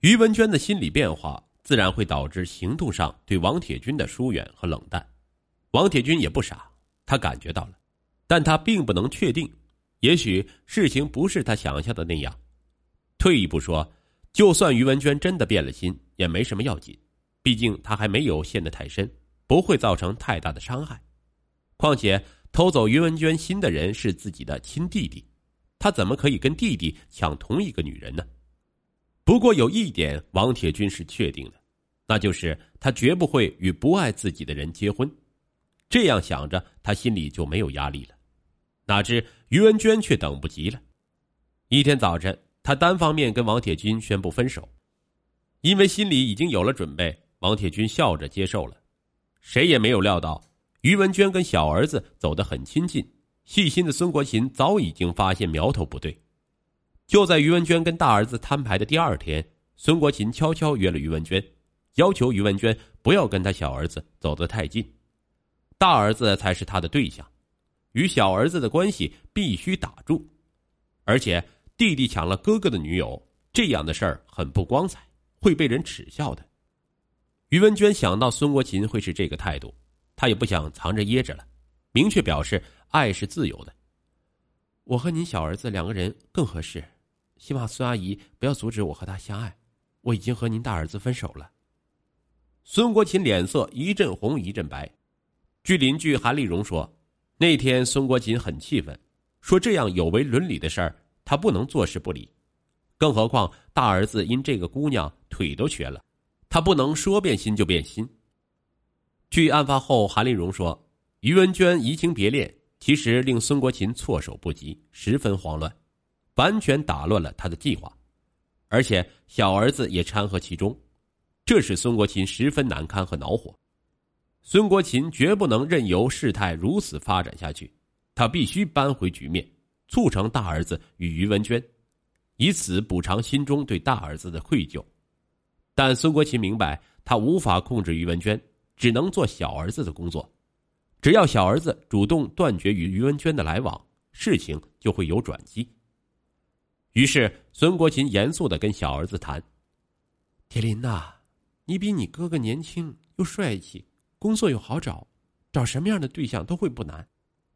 于文娟的心理变化，自然会导致行动上对王铁军的疏远和冷淡。王铁军也不傻，他感觉到了，但他并不能确定，也许事情不是他想象的那样。退一步说，就算于文娟真的变了心，也没什么要紧，毕竟他还没有陷得太深，不会造成太大的伤害。况且偷走于文娟心的人是自己的亲弟弟，他怎么可以跟弟弟抢同一个女人呢？不过有一点，王铁军是确定的，那就是他绝不会与不爱自己的人结婚。这样想着，他心里就没有压力了。哪知于文娟却等不及了。一天早晨，他单方面跟王铁军宣布分手，因为心里已经有了准备。王铁军笑着接受了。谁也没有料到，于文娟跟小儿子走得很亲近。细心的孙国琴早已经发现苗头不对。就在于文娟跟大儿子摊牌的第二天，孙国琴悄悄约了于文娟，要求于文娟不要跟他小儿子走得太近，大儿子才是他的对象，与小儿子的关系必须打住。而且弟弟抢了哥哥的女友，这样的事儿很不光彩，会被人耻笑的。于文娟想到孙国琴会是这个态度，她也不想藏着掖着了，明确表示爱是自由的。我和您小儿子两个人更合适。希望孙阿姨不要阻止我和他相爱，我已经和您大儿子分手了。孙国琴脸色一阵红一阵白。据邻居韩丽荣说，那天孙国琴很气愤，说这样有违伦理的事儿，他不能坐视不理。更何况大儿子因这个姑娘腿都瘸了，他不能说变心就变心。据案发后韩丽荣说，于文娟移情别恋，其实令孙国琴措手不及，十分慌乱。完全打乱了他的计划，而且小儿子也掺和其中，这使孙国琴十分难堪和恼火。孙国琴绝不能任由事态如此发展下去，他必须扳回局面，促成大儿子与于文娟，以此补偿心中对大儿子的愧疚。但孙国琴明白，他无法控制于文娟，只能做小儿子的工作。只要小儿子主动断绝与于文娟的来往，事情就会有转机。于是，孙国琴严肃的跟小儿子谈：“铁林呐，你比你哥哥年轻又帅气，工作又好找，找什么样的对象都会不难，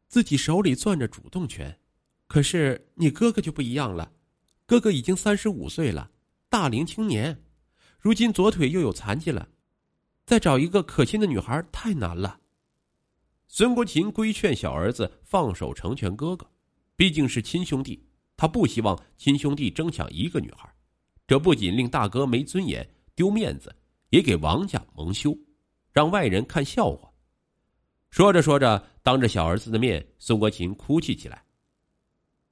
自己手里攥着主动权。可是你哥哥就不一样了，哥哥已经三十五岁了，大龄青年，如今左腿又有残疾了，再找一个可亲的女孩太难了。”孙国琴规劝小儿子放手成全哥哥，毕竟是亲兄弟。他不希望亲兄弟争抢一个女孩，这不仅令大哥没尊严、丢面子，也给王家蒙羞，让外人看笑话。说着说着，当着小儿子的面，孙国琴哭泣起来。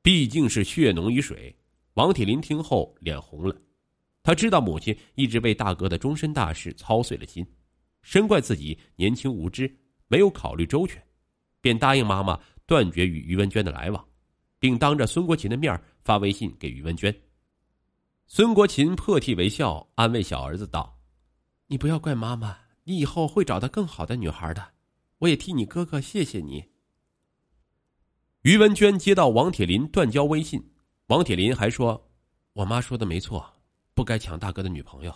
毕竟是血浓于水，王铁林听后脸红了。他知道母亲一直为大哥的终身大事操碎了心，深怪自己年轻无知，没有考虑周全，便答应妈妈断绝与于文娟的来往。并当着孙国琴的面发微信给于文娟。孙国琴破涕为笑，安慰小儿子道：“你不要怪妈妈，你以后会找到更好的女孩的。我也替你哥哥谢谢你。”于文娟接到王铁林断交微信，王铁林还说：“我妈说的没错，不该抢大哥的女朋友。”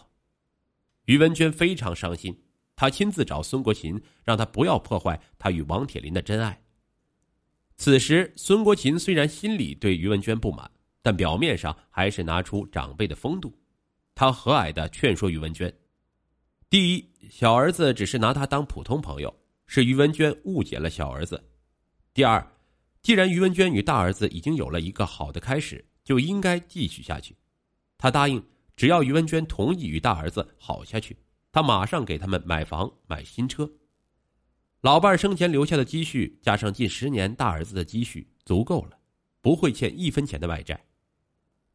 于文娟非常伤心，她亲自找孙国琴，让他不要破坏他与王铁林的真爱。此时，孙国琴虽然心里对于文娟不满，但表面上还是拿出长辈的风度。他和蔼的劝说于文娟：第一，小儿子只是拿他当普通朋友，是于文娟误解了小儿子；第二，既然于文娟与大儿子已经有了一个好的开始，就应该继续下去。他答应，只要于文娟同意与大儿子好下去，他马上给他们买房买新车。老伴生前留下的积蓄，加上近十年大儿子的积蓄，足够了，不会欠一分钱的外债。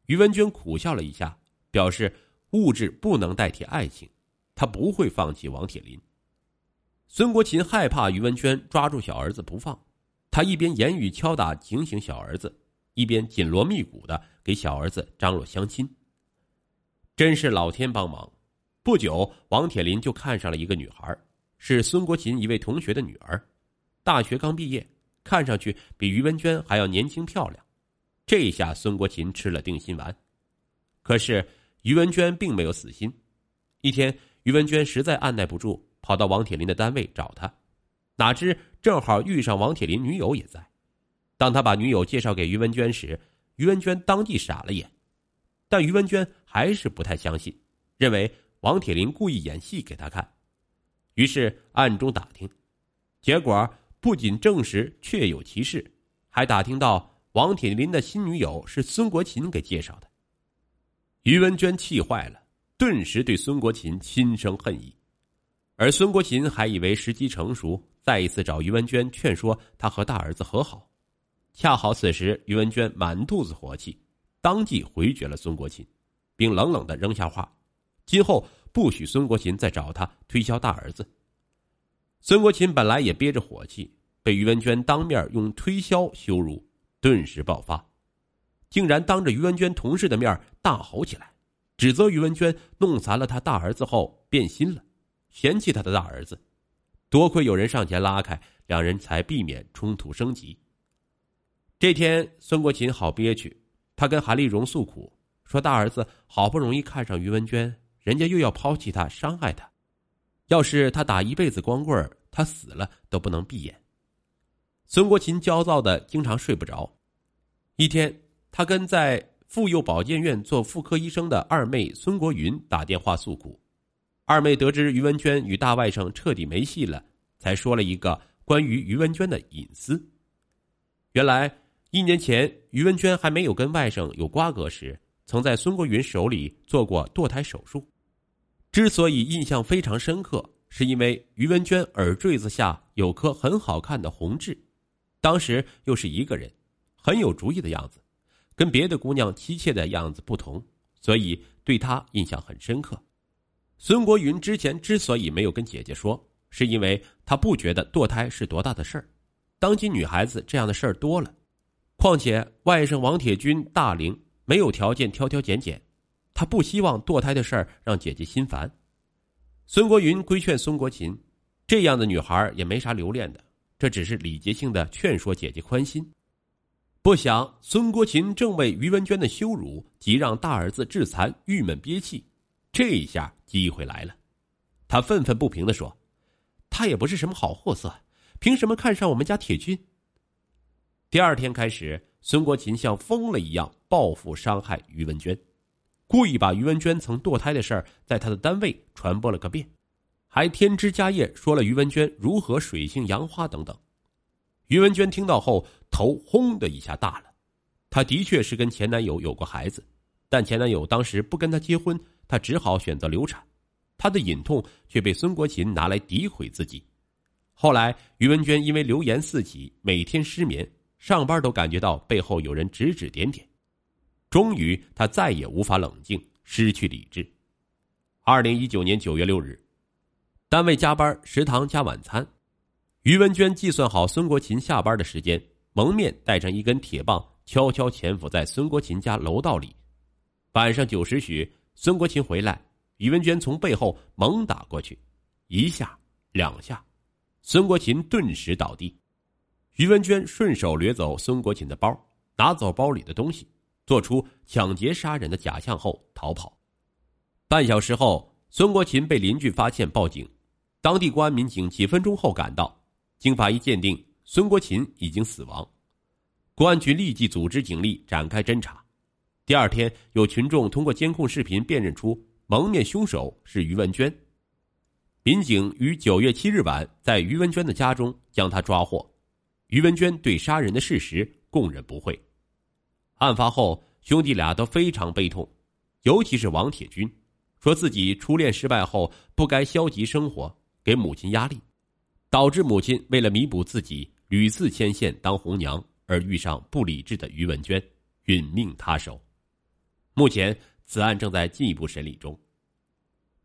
于文娟苦笑了一下，表示物质不能代替爱情，她不会放弃王铁林。孙国琴害怕于文娟抓住小儿子不放，他一边言语敲打警醒小儿子，一边紧锣密鼓的给小儿子张罗相亲。真是老天帮忙，不久王铁林就看上了一个女孩。是孙国琴一位同学的女儿，大学刚毕业，看上去比于文娟还要年轻漂亮。这下孙国琴吃了定心丸。可是于文娟并没有死心。一天，于文娟实在按耐不住，跑到王铁林的单位找他，哪知正好遇上王铁林女友也在。当他把女友介绍给于文娟时，于文娟当即傻了眼。但于文娟还是不太相信，认为王铁林故意演戏给他看。于是暗中打听，结果不仅证实确有其事，还打听到王铁林的新女友是孙国琴给介绍的。于文娟气坏了。顿时对孙国琴心生恨意，而孙国琴还以为时机成熟，再一次找于文娟劝说他和大儿子和好。恰好此时于文娟满肚子火气，当即回绝了孙国琴，并冷冷的扔下话：今后不许孙国琴再找他推销大儿子。孙国琴本来也憋着火气，被于文娟当面用推销羞辱，顿时爆发，竟然当着于文娟同事的面大吼起来。指责于文娟弄残了他大儿子后变心了，嫌弃他的大儿子。多亏有人上前拉开，两人才避免冲突升级。这天，孙国琴好憋屈，他跟韩丽荣诉苦，说大儿子好不容易看上于文娟，人家又要抛弃他，伤害他。要是他打一辈子光棍他死了都不能闭眼。孙国琴焦躁的经常睡不着。一天，他跟在。妇幼保健院做妇科医生的二妹孙国云打电话诉苦，二妹得知于文娟与大外甥彻底没戏了，才说了一个关于于文娟的隐私。原来一年前于文娟还没有跟外甥有瓜葛时，曾在孙国云手里做过堕胎手术。之所以印象非常深刻，是因为于文娟耳坠子下有颗很好看的红痣，当时又是一个人，很有主意的样子。跟别的姑娘妻妾的样子不同，所以对她印象很深刻。孙国云之前之所以没有跟姐姐说，是因为他不觉得堕胎是多大的事儿。当今女孩子这样的事儿多了，况且外甥王铁军大龄，没有条件挑挑拣拣，他不希望堕胎的事儿让姐姐心烦。孙国云规劝孙国琴，这样的女孩也没啥留恋的，这只是礼节性的劝说姐姐宽心。不想孙国琴正为于文娟的羞辱及让大儿子致残郁闷憋气，这一下机会来了，他愤愤不平的说：“他也不是什么好货色，凭什么看上我们家铁军？”第二天开始，孙国琴像疯了一样报复伤害于文娟，故意把于文娟曾堕胎的事儿在他的单位传播了个遍，还添枝加叶说了于文娟如何水性杨花等等。于文娟听到后，头轰的一下大了。她的确是跟前男友有过孩子，但前男友当时不跟她结婚，她只好选择流产。她的隐痛却被孙国琴拿来诋毁自己。后来，于文娟因为流言四起，每天失眠，上班都感觉到背后有人指指点点。终于，他再也无法冷静，失去理智。二零一九年九月六日，单位加班，食堂加晚餐。于文娟计算好孙国琴下班的时间，蒙面带上一根铁棒，悄悄潜伏在孙国琴家楼道里。晚上九时许，孙国琴回来，于文娟从背后猛打过去，一下两下，孙国琴顿时倒地。于文娟顺手掠走孙国琴的包，拿走包里的东西，做出抢劫杀人的假象后逃跑。半小时后，孙国琴被邻居发现报警，当地公安民警几分钟后赶到。经法医鉴定，孙国琴已经死亡。公安局立即组织警力展开侦查。第二天，有群众通过监控视频辨认出蒙面凶手是于文娟。民警于九月七日晚在于文娟的家中将她抓获。于文娟对杀人的事实供认不讳。案发后，兄弟俩都非常悲痛，尤其是王铁军，说自己初恋失败后不该消极生活，给母亲压力。导致母亲为了弥补自己屡次牵线当红娘而遇上不理智的于文娟，殒命他手。目前此案正在进一步审理中。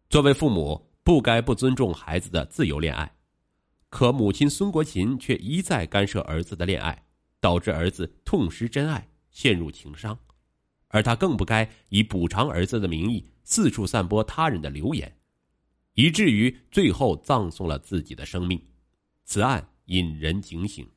作为父母，不该不尊重孩子的自由恋爱，可母亲孙国琴却一再干涉儿子的恋爱，导致儿子痛失真爱，陷入情伤。而他更不该以补偿儿子的名义四处散播他人的流言，以至于最后葬送了自己的生命。此案引人警醒。